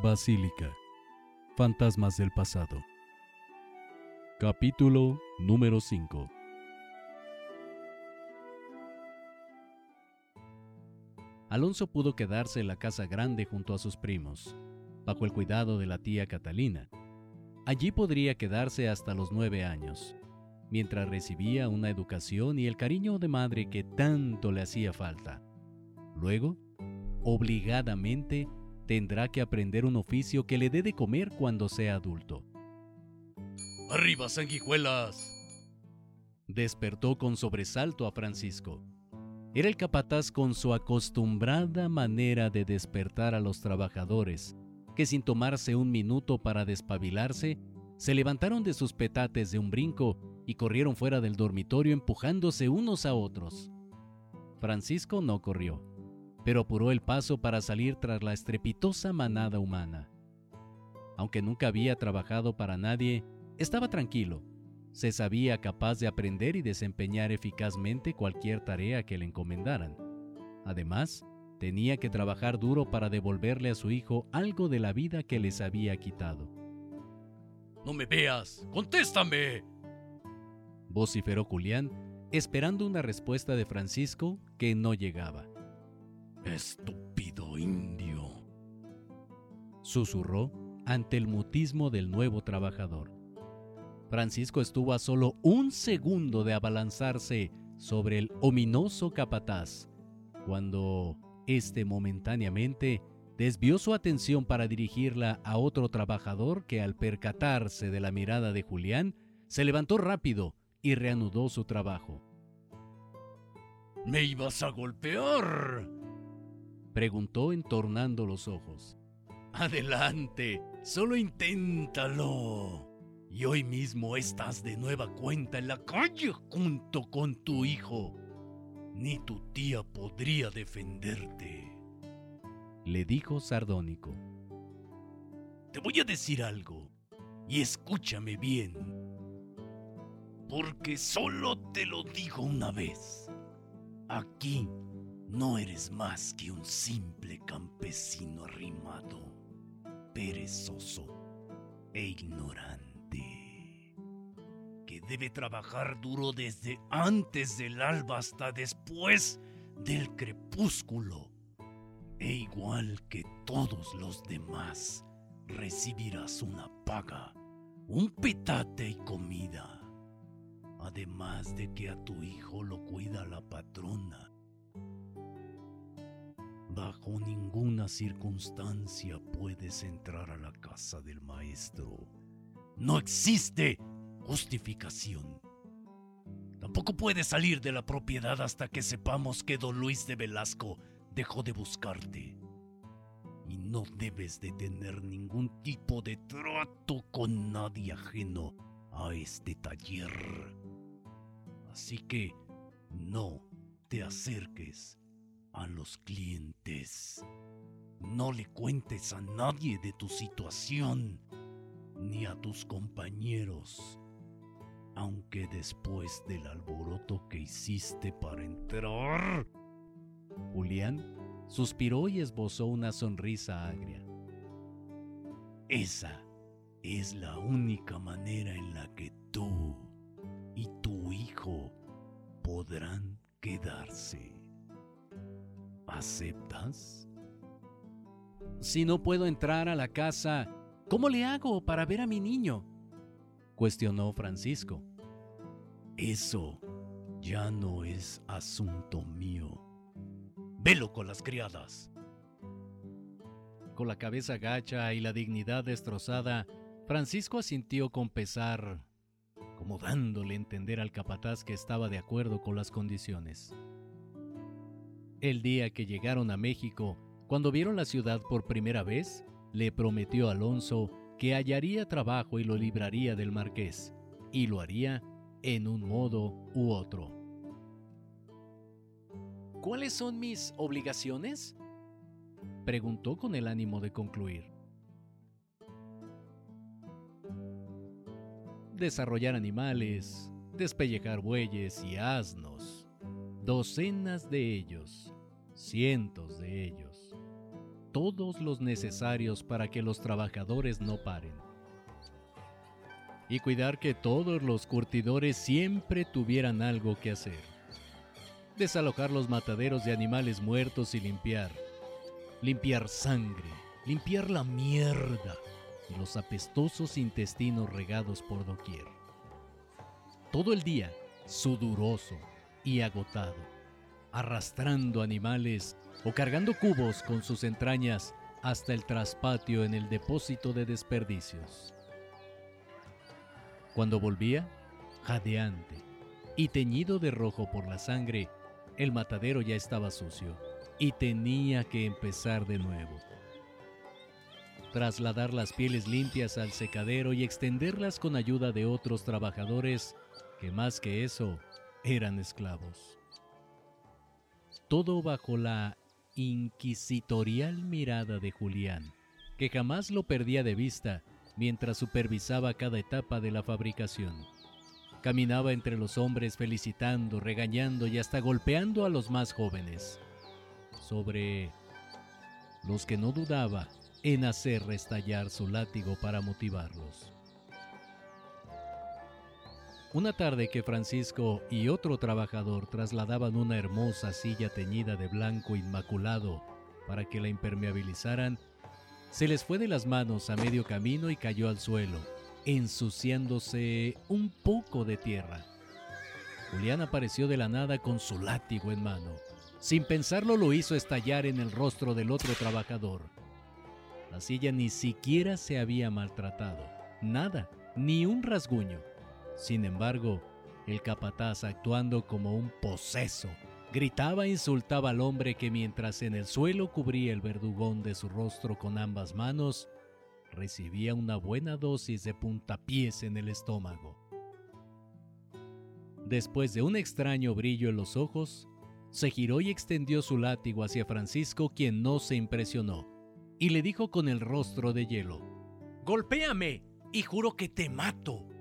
Basílica. Fantasmas del pasado. Capítulo número 5. Alonso pudo quedarse en la casa grande junto a sus primos, bajo el cuidado de la tía Catalina. Allí podría quedarse hasta los nueve años, mientras recibía una educación y el cariño de madre que tanto le hacía falta. Luego, obligadamente, tendrá que aprender un oficio que le dé de comer cuando sea adulto. ¡Arriba, sanguijuelas! Despertó con sobresalto a Francisco. Era el capataz con su acostumbrada manera de despertar a los trabajadores, que sin tomarse un minuto para despabilarse, se levantaron de sus petates de un brinco y corrieron fuera del dormitorio empujándose unos a otros. Francisco no corrió, pero apuró el paso para salir tras la estrepitosa manada humana. Aunque nunca había trabajado para nadie, estaba tranquilo. Se sabía capaz de aprender y desempeñar eficazmente cualquier tarea que le encomendaran. Además, tenía que trabajar duro para devolverle a su hijo algo de la vida que les había quitado. ¡No me veas! ¡Contéstame! vociferó Julián, esperando una respuesta de Francisco que no llegaba. Estúpido indio. Susurró ante el mutismo del nuevo trabajador. Francisco estuvo a solo un segundo de abalanzarse sobre el ominoso capataz, cuando éste momentáneamente desvió su atención para dirigirla a otro trabajador que al percatarse de la mirada de Julián, se levantó rápido y reanudó su trabajo. ¿Me ibas a golpear? Preguntó entornando los ojos. Adelante, solo inténtalo. Y hoy mismo estás de nueva cuenta en la calle junto con tu hijo. Ni tu tía podría defenderte. Le dijo sardónico. Te voy a decir algo, y escúchame bien. Porque solo te lo digo una vez. Aquí no eres más que un simple campesino arrimado, perezoso e ignorante, que debe trabajar duro desde antes del alba hasta después del crepúsculo. E igual que todos los demás, recibirás una paga, un petate y comida. Además de que a tu hijo lo cuida la patrona Bajo ninguna circunstancia puedes entrar a la casa del maestro. No existe justificación. Tampoco puedes salir de la propiedad hasta que sepamos que don Luis de Velasco dejó de buscarte. Y no debes de tener ningún tipo de trato con nadie ajeno a este taller. Así que no te acerques a los clientes. No le cuentes a nadie de tu situación, ni a tus compañeros, aunque después del alboroto que hiciste para entrar... Julián suspiró y esbozó una sonrisa agria. Esa es la única manera en la que tú y tu hijo podrán quedarse. ¿Aceptas? Si no puedo entrar a la casa, ¿cómo le hago para ver a mi niño? cuestionó Francisco. Eso ya no es asunto mío. Velo con las criadas. Con la cabeza gacha y la dignidad destrozada, Francisco asintió con pesar, como dándole a entender al capataz que estaba de acuerdo con las condiciones. El día que llegaron a México, cuando vieron la ciudad por primera vez, le prometió a Alonso que hallaría trabajo y lo libraría del marqués, y lo haría en un modo u otro. ¿Cuáles son mis obligaciones? preguntó con el ánimo de concluir. Desarrollar animales, despellejar bueyes y asnos, docenas de ellos, cientos de ellos. todos los necesarios para que los trabajadores no paren. Y cuidar que todos los curtidores siempre tuvieran algo que hacer. Desalojar los mataderos de animales muertos y limpiar. Limpiar sangre, limpiar la mierda y los apestosos intestinos regados por doquier. Todo el día, sudoroso y agotado, arrastrando animales o cargando cubos con sus entrañas hasta el traspatio en el depósito de desperdicios. Cuando volvía, jadeante y teñido de rojo por la sangre, el matadero ya estaba sucio y tenía que empezar de nuevo. Trasladar las pieles limpias al secadero y extenderlas con ayuda de otros trabajadores que más que eso eran esclavos. Todo bajo la inquisitorial mirada de Julián, que jamás lo perdía de vista mientras supervisaba cada etapa de la fabricación. Caminaba entre los hombres felicitando, regañando y hasta golpeando a los más jóvenes, sobre los que no dudaba en hacer restallar su látigo para motivarlos. Una tarde que Francisco y otro trabajador trasladaban una hermosa silla teñida de blanco inmaculado para que la impermeabilizaran, se les fue de las manos a medio camino y cayó al suelo, ensuciándose un poco de tierra. Julián apareció de la nada con su látigo en mano. Sin pensarlo lo hizo estallar en el rostro del otro trabajador. La silla ni siquiera se había maltratado. Nada, ni un rasguño. Sin embargo, el capataz, actuando como un poseso, gritaba e insultaba al hombre que mientras en el suelo cubría el verdugón de su rostro con ambas manos, recibía una buena dosis de puntapiés en el estómago. Después de un extraño brillo en los ojos, se giró y extendió su látigo hacia Francisco, quien no se impresionó, y le dijo con el rostro de hielo, Golpéame y juro que te mato.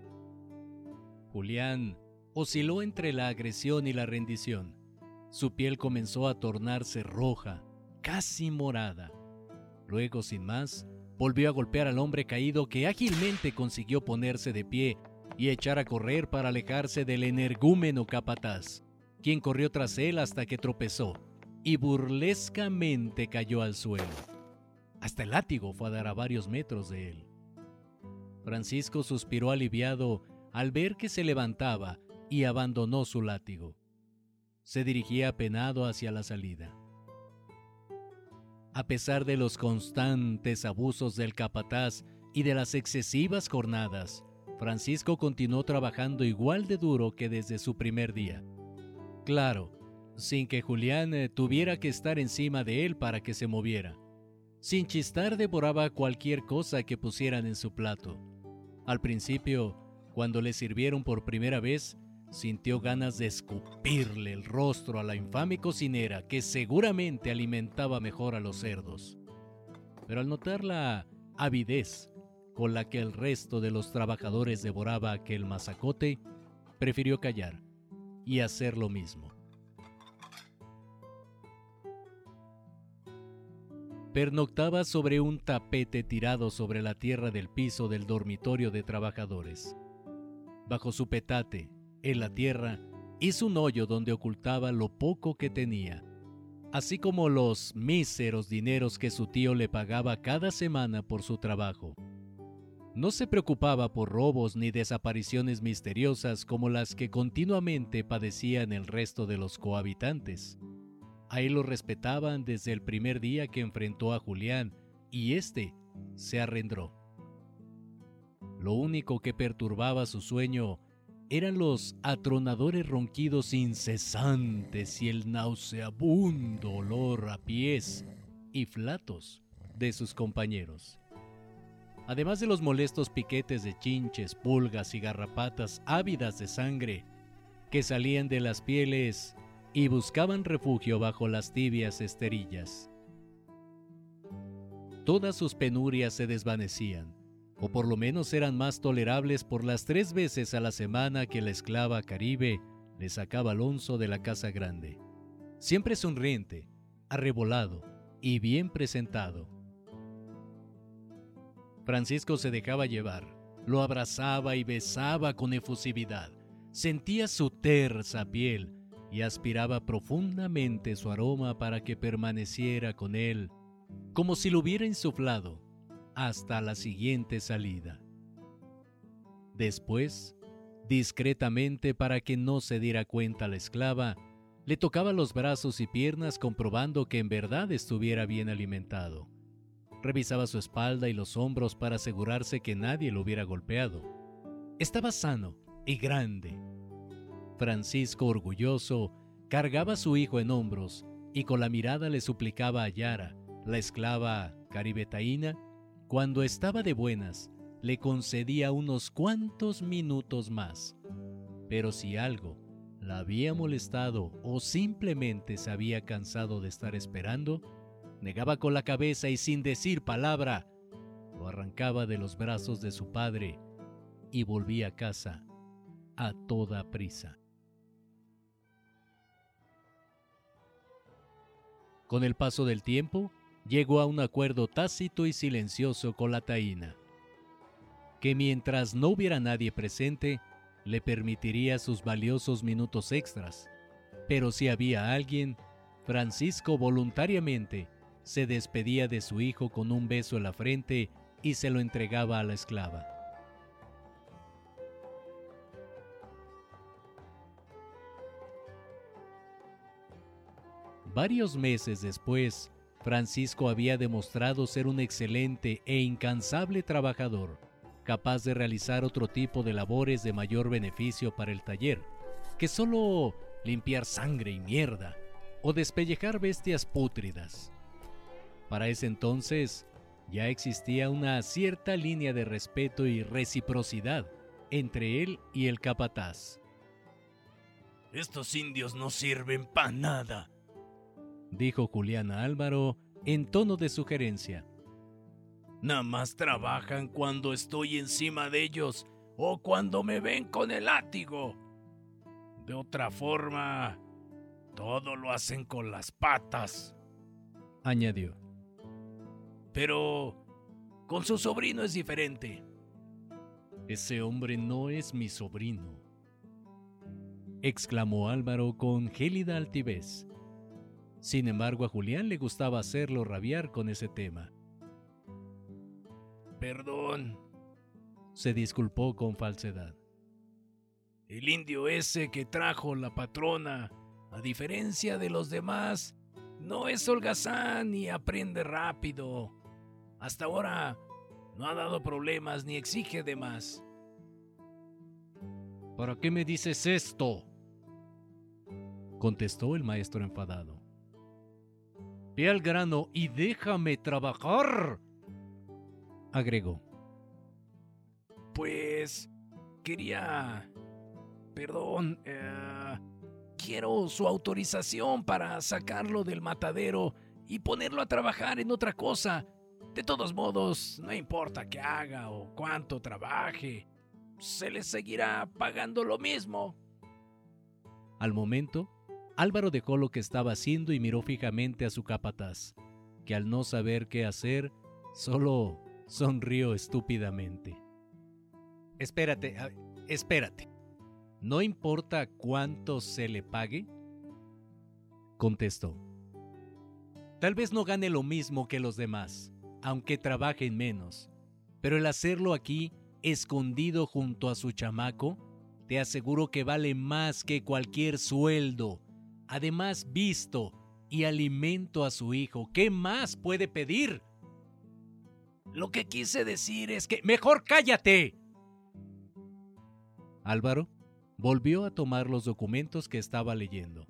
Julián osciló entre la agresión y la rendición. Su piel comenzó a tornarse roja, casi morada. Luego, sin más, volvió a golpear al hombre caído que ágilmente consiguió ponerse de pie y echar a correr para alejarse del energúmeno capataz, quien corrió tras él hasta que tropezó y burlescamente cayó al suelo. Hasta el látigo fue a dar a varios metros de él. Francisco suspiró aliviado al ver que se levantaba y abandonó su látigo. Se dirigía apenado hacia la salida. A pesar de los constantes abusos del capataz y de las excesivas jornadas, Francisco continuó trabajando igual de duro que desde su primer día. Claro, sin que Julián eh, tuviera que estar encima de él para que se moviera. Sin chistar devoraba cualquier cosa que pusieran en su plato. Al principio cuando le sirvieron por primera vez, sintió ganas de escupirle el rostro a la infame cocinera que seguramente alimentaba mejor a los cerdos. Pero al notar la avidez con la que el resto de los trabajadores devoraba aquel mazacote, prefirió callar y hacer lo mismo. Pernoctaba sobre un tapete tirado sobre la tierra del piso del dormitorio de trabajadores. Bajo su petate, en la tierra, hizo un hoyo donde ocultaba lo poco que tenía, así como los míseros dineros que su tío le pagaba cada semana por su trabajo. No se preocupaba por robos ni desapariciones misteriosas como las que continuamente padecían el resto de los cohabitantes. A él lo respetaban desde el primer día que enfrentó a Julián y éste se arrendró. Lo único que perturbaba su sueño eran los atronadores ronquidos incesantes y el nauseabundo olor a pies y flatos de sus compañeros. Además de los molestos piquetes de chinches, pulgas y garrapatas ávidas de sangre que salían de las pieles y buscaban refugio bajo las tibias esterillas. Todas sus penurias se desvanecían o por lo menos eran más tolerables por las tres veces a la semana que la esclava caribe le sacaba Alonso de la casa grande. Siempre sonriente, arrebolado, y bien presentado. Francisco se dejaba llevar, lo abrazaba y besaba con efusividad, sentía su tersa piel y aspiraba profundamente su aroma para que permaneciera con él, como si lo hubiera insuflado, hasta la siguiente salida. Después, discretamente para que no se diera cuenta la esclava, le tocaba los brazos y piernas comprobando que en verdad estuviera bien alimentado. Revisaba su espalda y los hombros para asegurarse que nadie lo hubiera golpeado. Estaba sano y grande. Francisco, orgulloso, cargaba a su hijo en hombros y con la mirada le suplicaba a Yara, la esclava caribetaína, cuando estaba de buenas, le concedía unos cuantos minutos más. Pero si algo la había molestado o simplemente se había cansado de estar esperando, negaba con la cabeza y sin decir palabra, lo arrancaba de los brazos de su padre y volvía a casa a toda prisa. Con el paso del tiempo, llegó a un acuerdo tácito y silencioso con la taína, que mientras no hubiera nadie presente, le permitiría sus valiosos minutos extras. Pero si había alguien, Francisco voluntariamente se despedía de su hijo con un beso en la frente y se lo entregaba a la esclava. Varios meses después, Francisco había demostrado ser un excelente e incansable trabajador capaz de realizar otro tipo de labores de mayor beneficio para el taller, que solo limpiar sangre y mierda o despellejar bestias pútridas. Para ese entonces ya existía una cierta línea de respeto y reciprocidad entre él y el capataz. Estos indios no sirven para nada, dijo Juliana Álvaro en tono de sugerencia. Nada más trabajan cuando estoy encima de ellos o cuando me ven con el látigo. De otra forma, todo lo hacen con las patas, añadió. Pero con su sobrino es diferente. Ese hombre no es mi sobrino, exclamó Álvaro con gélida altivez. Sin embargo, a Julián le gustaba hacerlo rabiar con ese tema. Perdón. Se disculpó con falsedad. El indio ese que trajo la patrona, a diferencia de los demás, no es holgazán ni aprende rápido. Hasta ahora no ha dado problemas ni exige de más. ¿Para qué me dices esto? contestó el maestro enfadado. Ve al grano y déjame trabajar agregó. Pues quería... Perdón, eh, quiero su autorización para sacarlo del matadero y ponerlo a trabajar en otra cosa. De todos modos, no importa qué haga o cuánto trabaje, se le seguirá pagando lo mismo. Al momento, Álvaro dejó lo que estaba haciendo y miró fijamente a su capataz, que al no saber qué hacer, solo Sonrió estúpidamente. Espérate, espérate. ¿No importa cuánto se le pague? Contestó. Tal vez no gane lo mismo que los demás, aunque trabajen menos, pero el hacerlo aquí, escondido junto a su chamaco, te aseguro que vale más que cualquier sueldo. Además, visto y alimento a su hijo. ¿Qué más puede pedir? Lo que quise decir es que... Mejor cállate. Álvaro volvió a tomar los documentos que estaba leyendo.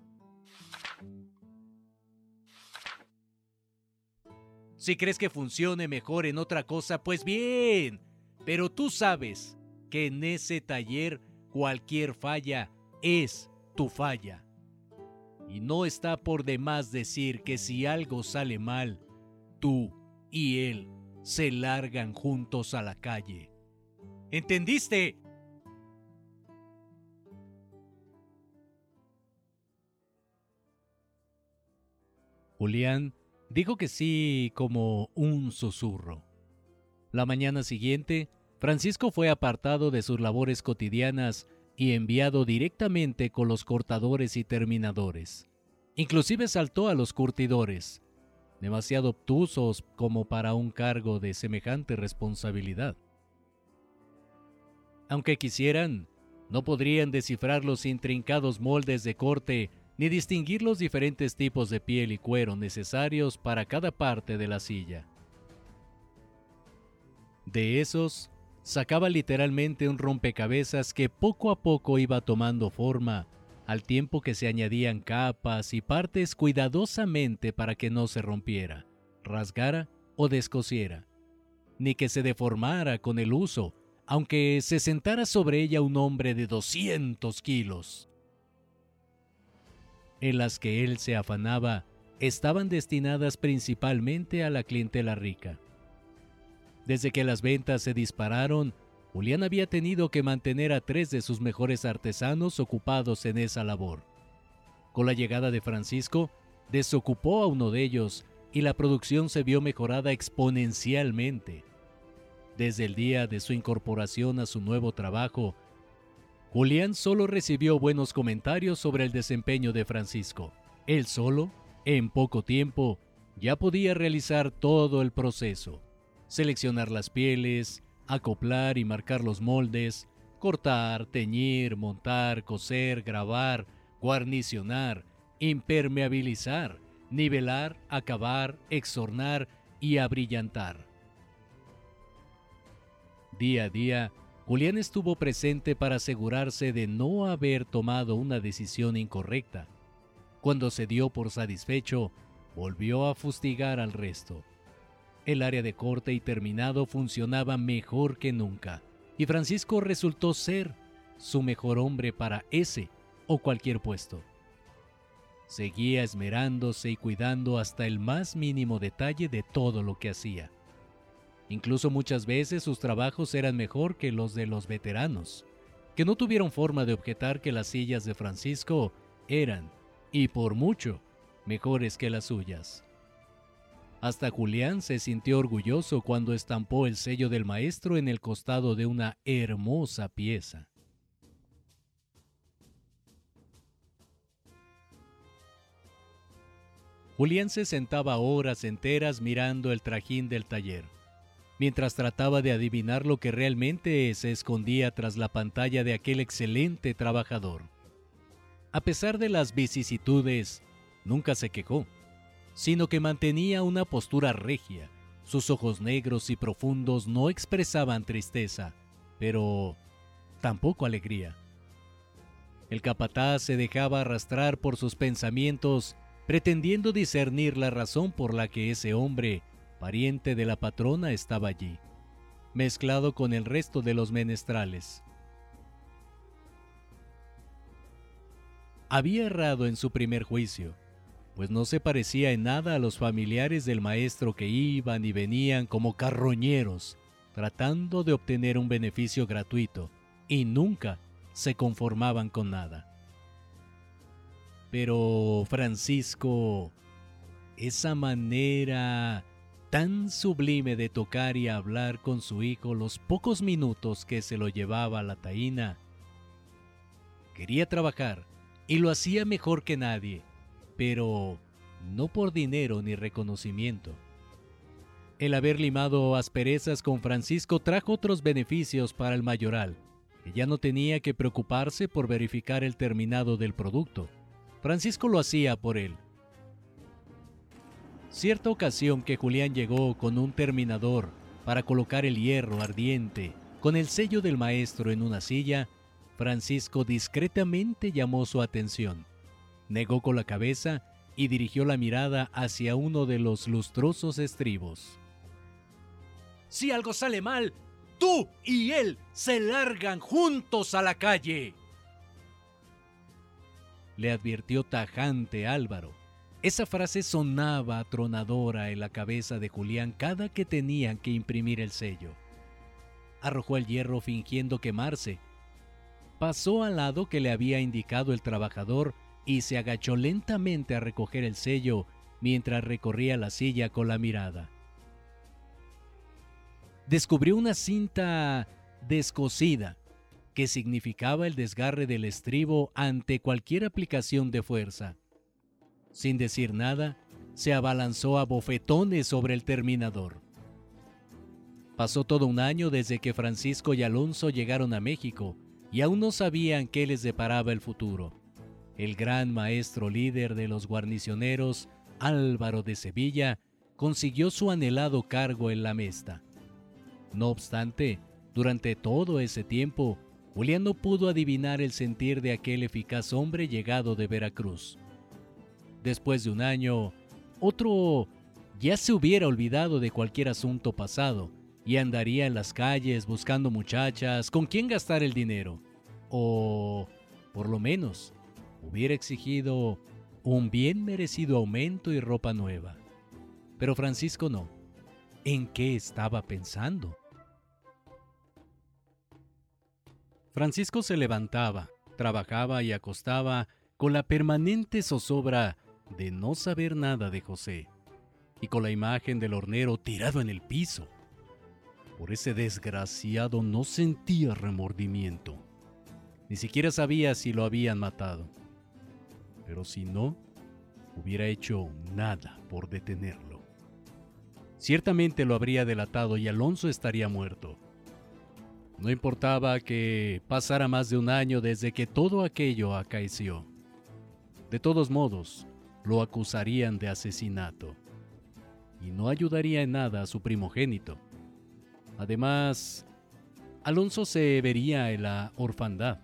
Si crees que funcione mejor en otra cosa, pues bien. Pero tú sabes que en ese taller cualquier falla es tu falla. Y no está por demás decir que si algo sale mal, tú y él se largan juntos a la calle. ¿Entendiste? Julián Dijo que sí como un susurro. La mañana siguiente, Francisco fue apartado de sus labores cotidianas y enviado directamente con los cortadores y terminadores. Inclusive saltó a los curtidores, demasiado obtusos como para un cargo de semejante responsabilidad. Aunque quisieran, no podrían descifrar los intrincados moldes de corte ni distinguir los diferentes tipos de piel y cuero necesarios para cada parte de la silla. De esos, sacaba literalmente un rompecabezas que poco a poco iba tomando forma, al tiempo que se añadían capas y partes cuidadosamente para que no se rompiera, rasgara o descosiera, ni que se deformara con el uso, aunque se sentara sobre ella un hombre de 200 kilos en las que él se afanaba estaban destinadas principalmente a la clientela rica. Desde que las ventas se dispararon, Julián había tenido que mantener a tres de sus mejores artesanos ocupados en esa labor. Con la llegada de Francisco, desocupó a uno de ellos y la producción se vio mejorada exponencialmente. Desde el día de su incorporación a su nuevo trabajo, Julián solo recibió buenos comentarios sobre el desempeño de Francisco. Él solo, en poco tiempo, ya podía realizar todo el proceso. Seleccionar las pieles, acoplar y marcar los moldes, cortar, teñir, montar, coser, grabar, guarnicionar, impermeabilizar, nivelar, acabar, exornar y abrillantar. Día a día, Julián estuvo presente para asegurarse de no haber tomado una decisión incorrecta. Cuando se dio por satisfecho, volvió a fustigar al resto. El área de corte y terminado funcionaba mejor que nunca, y Francisco resultó ser su mejor hombre para ese o cualquier puesto. Seguía esmerándose y cuidando hasta el más mínimo detalle de todo lo que hacía. Incluso muchas veces sus trabajos eran mejor que los de los veteranos, que no tuvieron forma de objetar que las sillas de Francisco eran, y por mucho, mejores que las suyas. Hasta Julián se sintió orgulloso cuando estampó el sello del maestro en el costado de una hermosa pieza. Julián se sentaba horas enteras mirando el trajín del taller mientras trataba de adivinar lo que realmente se escondía tras la pantalla de aquel excelente trabajador. A pesar de las vicisitudes, nunca se quejó, sino que mantenía una postura regia. Sus ojos negros y profundos no expresaban tristeza, pero tampoco alegría. El capataz se dejaba arrastrar por sus pensamientos, pretendiendo discernir la razón por la que ese hombre pariente de la patrona, estaba allí, mezclado con el resto de los menestrales. Había errado en su primer juicio, pues no se parecía en nada a los familiares del maestro que iban y venían como carroñeros, tratando de obtener un beneficio gratuito, y nunca se conformaban con nada. Pero Francisco, esa manera tan sublime de tocar y hablar con su hijo los pocos minutos que se lo llevaba la taína. Quería trabajar y lo hacía mejor que nadie, pero no por dinero ni reconocimiento. El haber limado asperezas con Francisco trajo otros beneficios para el mayoral, que ya no tenía que preocuparse por verificar el terminado del producto. Francisco lo hacía por él Cierta ocasión que Julián llegó con un terminador para colocar el hierro ardiente con el sello del maestro en una silla, Francisco discretamente llamó su atención. Negó con la cabeza y dirigió la mirada hacia uno de los lustrosos estribos. Si algo sale mal, tú y él se largan juntos a la calle. Le advirtió tajante Álvaro, esa frase sonaba atronadora en la cabeza de Julián cada que tenían que imprimir el sello. Arrojó el hierro fingiendo quemarse. Pasó al lado que le había indicado el trabajador y se agachó lentamente a recoger el sello mientras recorría la silla con la mirada. Descubrió una cinta descosida que significaba el desgarre del estribo ante cualquier aplicación de fuerza. Sin decir nada, se abalanzó a bofetones sobre el terminador. Pasó todo un año desde que Francisco y Alonso llegaron a México y aún no sabían qué les deparaba el futuro. El gran maestro líder de los guarnicioneros, Álvaro de Sevilla, consiguió su anhelado cargo en la Mesta. No obstante, durante todo ese tiempo, Julián no pudo adivinar el sentir de aquel eficaz hombre llegado de Veracruz. Después de un año, otro ya se hubiera olvidado de cualquier asunto pasado y andaría en las calles buscando muchachas con quien gastar el dinero. O, por lo menos, hubiera exigido un bien merecido aumento y ropa nueva. Pero Francisco no. ¿En qué estaba pensando? Francisco se levantaba, trabajaba y acostaba con la permanente zozobra de no saber nada de José y con la imagen del hornero tirado en el piso. Por ese desgraciado no sentía remordimiento. Ni siquiera sabía si lo habían matado. Pero si no, hubiera hecho nada por detenerlo. Ciertamente lo habría delatado y Alonso estaría muerto. No importaba que pasara más de un año desde que todo aquello acaeció. De todos modos, lo acusarían de asesinato y no ayudaría en nada a su primogénito. Además, Alonso se vería en la orfandad.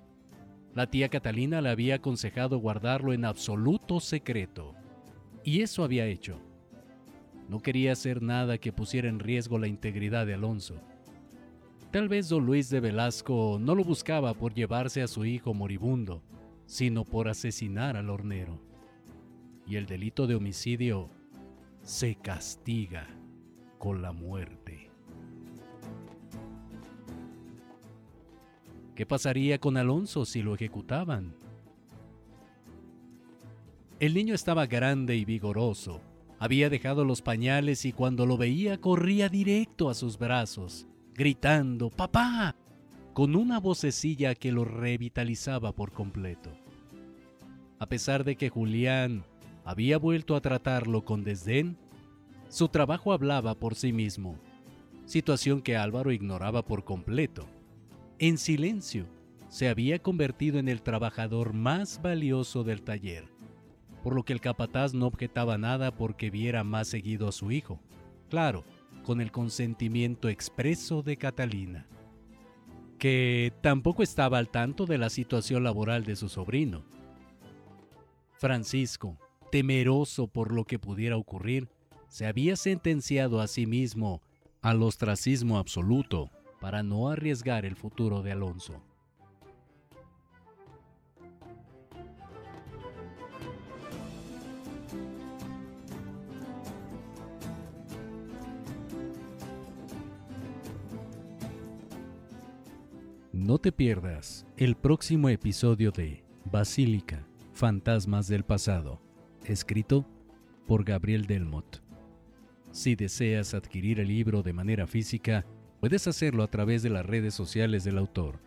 La tía Catalina le había aconsejado guardarlo en absoluto secreto, y eso había hecho. No quería hacer nada que pusiera en riesgo la integridad de Alonso. Tal vez don Luis de Velasco no lo buscaba por llevarse a su hijo moribundo, sino por asesinar al hornero. Y el delito de homicidio se castiga con la muerte. ¿Qué pasaría con Alonso si lo ejecutaban? El niño estaba grande y vigoroso. Había dejado los pañales y cuando lo veía corría directo a sus brazos, gritando ¡Papá! con una vocecilla que lo revitalizaba por completo. A pesar de que Julián había vuelto a tratarlo con desdén, su trabajo hablaba por sí mismo, situación que Álvaro ignoraba por completo en silencio, se había convertido en el trabajador más valioso del taller, por lo que el capataz no objetaba nada porque viera más seguido a su hijo, claro, con el consentimiento expreso de Catalina, que tampoco estaba al tanto de la situación laboral de su sobrino. Francisco, temeroso por lo que pudiera ocurrir, se había sentenciado a sí mismo al ostracismo absoluto para no arriesgar el futuro de Alonso. No te pierdas el próximo episodio de Basílica, Fantasmas del Pasado, escrito por Gabriel Delmot. Si deseas adquirir el libro de manera física, Puedes hacerlo a través de las redes sociales del autor,